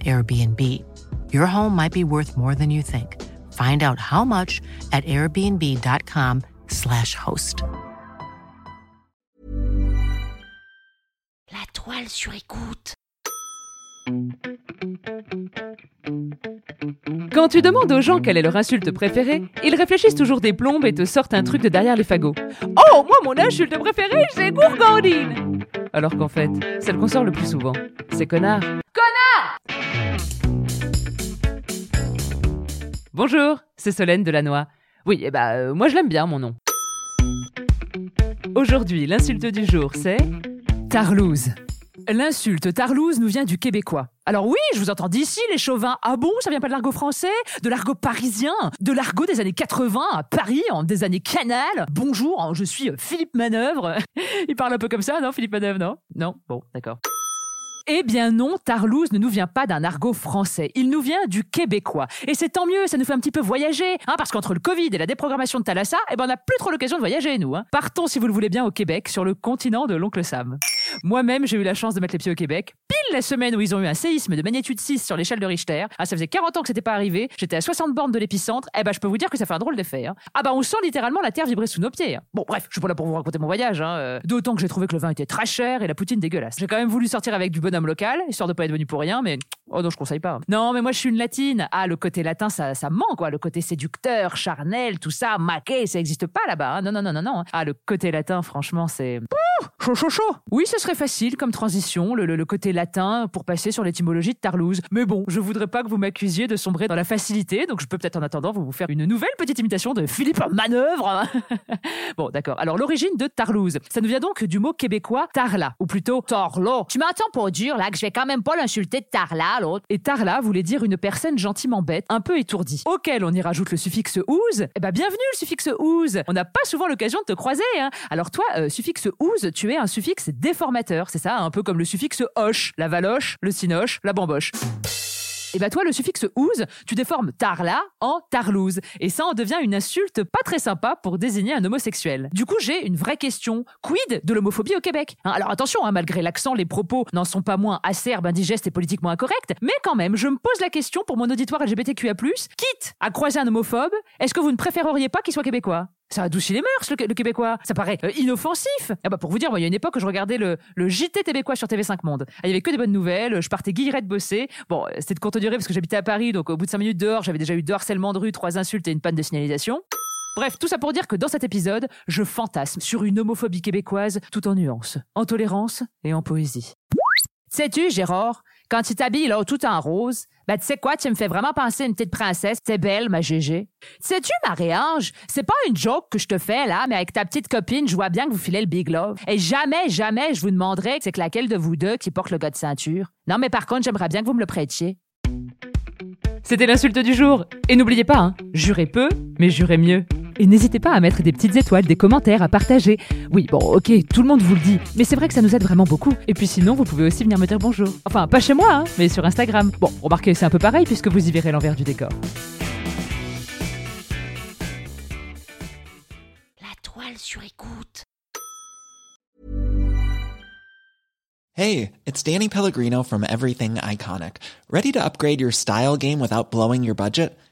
Airbnb. Your home might be worth more than you think. Find out how much at airbnb.com/slash host. La toile sur écoute. Quand tu demandes aux gens quelle est leur insulte préférée, ils réfléchissent toujours des plombes et te sortent un truc de derrière les fagots. Oh, moi mon insulte préférée, c'est gourgandine Alors qu'en fait, celle qu'on sort le plus souvent, c'est. Connard Bonjour, c'est Solène Delannoy. Oui, eh bah, euh, moi je l'aime bien mon nom. Aujourd'hui, l'insulte du jour, c'est Tarlouse. L'insulte tarlouse nous vient du québécois. Alors oui, je vous entends d'ici, les chauvins. Ah bon, ça vient pas de l'argot français De l'argot parisien De l'argot des années 80 à Paris, en des années canal Bonjour, je suis Philippe Manœuvre. Il parle un peu comme ça, non, Philippe Manœuvre, non? Non? Bon, d'accord. Eh bien non, Tarlouse ne nous vient pas d'un argot français, il nous vient du québécois. Et c'est tant mieux, ça nous fait un petit peu voyager, hein, parce qu'entre le Covid et la déprogrammation de Thalassa, eh ben on n'a plus trop l'occasion de voyager, nous. Hein. Partons, si vous le voulez bien, au Québec, sur le continent de l'oncle Sam. Moi-même, j'ai eu la chance de mettre les pieds au Québec, pile la semaine où ils ont eu un séisme de magnitude 6 sur l'échelle de Richter. Ah, ça faisait 40 ans que c'était pas arrivé, j'étais à 60 bornes de l'épicentre, eh ben je peux vous dire que ça fait un drôle d'effet. Hein. Ah bah on sent littéralement la terre vibrer sous nos pieds. hein. Bon bref, je suis pas là pour vous raconter mon voyage, hein, euh, d'autant que j'ai trouvé que le vin était très cher et la poutine dégueulasse. J'ai quand même voulu sortir avec du bonhomme local, histoire de pas être venu pour rien, mais oh non, je conseille pas. Non, mais moi je suis une latine. Ah, le côté latin, ça, ça manque, quoi. Le côté séducteur, charnel, tout ça, maqué, ça existe pas là-bas. Non, non, non, non, non. Ah, le côté latin, franchement, c'est. Chaud, chaud, chaud. Oui, ce serait facile comme transition, le, le- le côté latin, pour passer sur l'étymologie de Tarlouse. Mais bon, je voudrais pas que vous m'accusiez de sombrer dans la facilité, donc je peux peut-être en attendant vous vous faire une nouvelle petite imitation de Philippe Manœuvre. bon, d'accord. Alors, l'origine de Tarlouse, ça nous vient donc du mot québécois tarla, ou plutôt torlo. Tu m'entends pour dire là que je vais quand même pas l'insulter de tarla, l'autre. Et tarla voulait dire une personne gentiment bête, un peu étourdie. Auquel on y rajoute le suffixe ouse. Eh ben, bienvenue le suffixe ouse. On n'a pas souvent l'occasion de te croiser, hein. Alors toi, euh, suffixe ouse, tu es un suffixe déformateur, c'est ça, un peu comme le suffixe hoche, la valoche, le cinoche, la bamboche. Et bah toi, le suffixe ouse, tu déformes tarla en tarlouse. Et ça en devient une insulte pas très sympa pour désigner un homosexuel. Du coup, j'ai une vraie question. Quid de l'homophobie au Québec? Hein, Alors attention, hein, malgré l'accent, les propos n'en sont pas moins acerbes, indigestes et politiquement incorrects. Mais quand même, je me pose la question pour mon auditoire LGBTQIA+, quitte à croiser un homophobe, est-ce que vous ne préféreriez pas qu'il soit québécois? Ça adoucit les mœurs, le, québécois. Ça paraît euh, inoffensif. Ah bah pour vous dire, moi, il y a une époque où je regardais le, JT québécois sur TV5 Monde. Il y avait que des bonnes nouvelles. Je partais guillerette bosser. Bon, euh, c'était de courte durée parce que j'habitais à Paris, donc au bout de 5 minutes dehors, j'avais déjà eu deux harcèlements de rue, trois insultes et une panne de signalisation. Bref, tout ça pour dire que dans cet épisode, je fantasme sur une homophobie québécoise tout en nuances, en tolérance et en poésie. Sais-tu, Gérard, quand tu t'habilles là tout en rose, ben tu sais quoi, tu me fais vraiment penser à une petite princesse. C'est belle, ma Gégé. Sais-tu, Marie-Ange, c'est pas une joke que je te fais là, mais avec ta petite copine, je vois bien que vous filez le big love. Et jamais, jamais, je vous demanderai c'est que laquelle de vous deux qui porte le gars de ceinture. Non, mais par contre, j'aimerais bien que vous me le prêtiez. C'était l'insulte du jour. Et n'oubliez pas, hein, jurez peu, mais jurez mieux. Et n'hésitez pas à mettre des petites étoiles, des commentaires, à partager. Oui, bon, ok, tout le monde vous le dit, mais c'est vrai que ça nous aide vraiment beaucoup. Et puis sinon, vous pouvez aussi venir me dire bonjour. Enfin, pas chez moi, hein, mais sur Instagram. Bon, remarquez, c'est un peu pareil puisque vous y verrez l'envers du décor. La toile sur écoute. Hey, it's Danny Pellegrino from Everything Iconic. Ready to upgrade your style game without blowing your budget?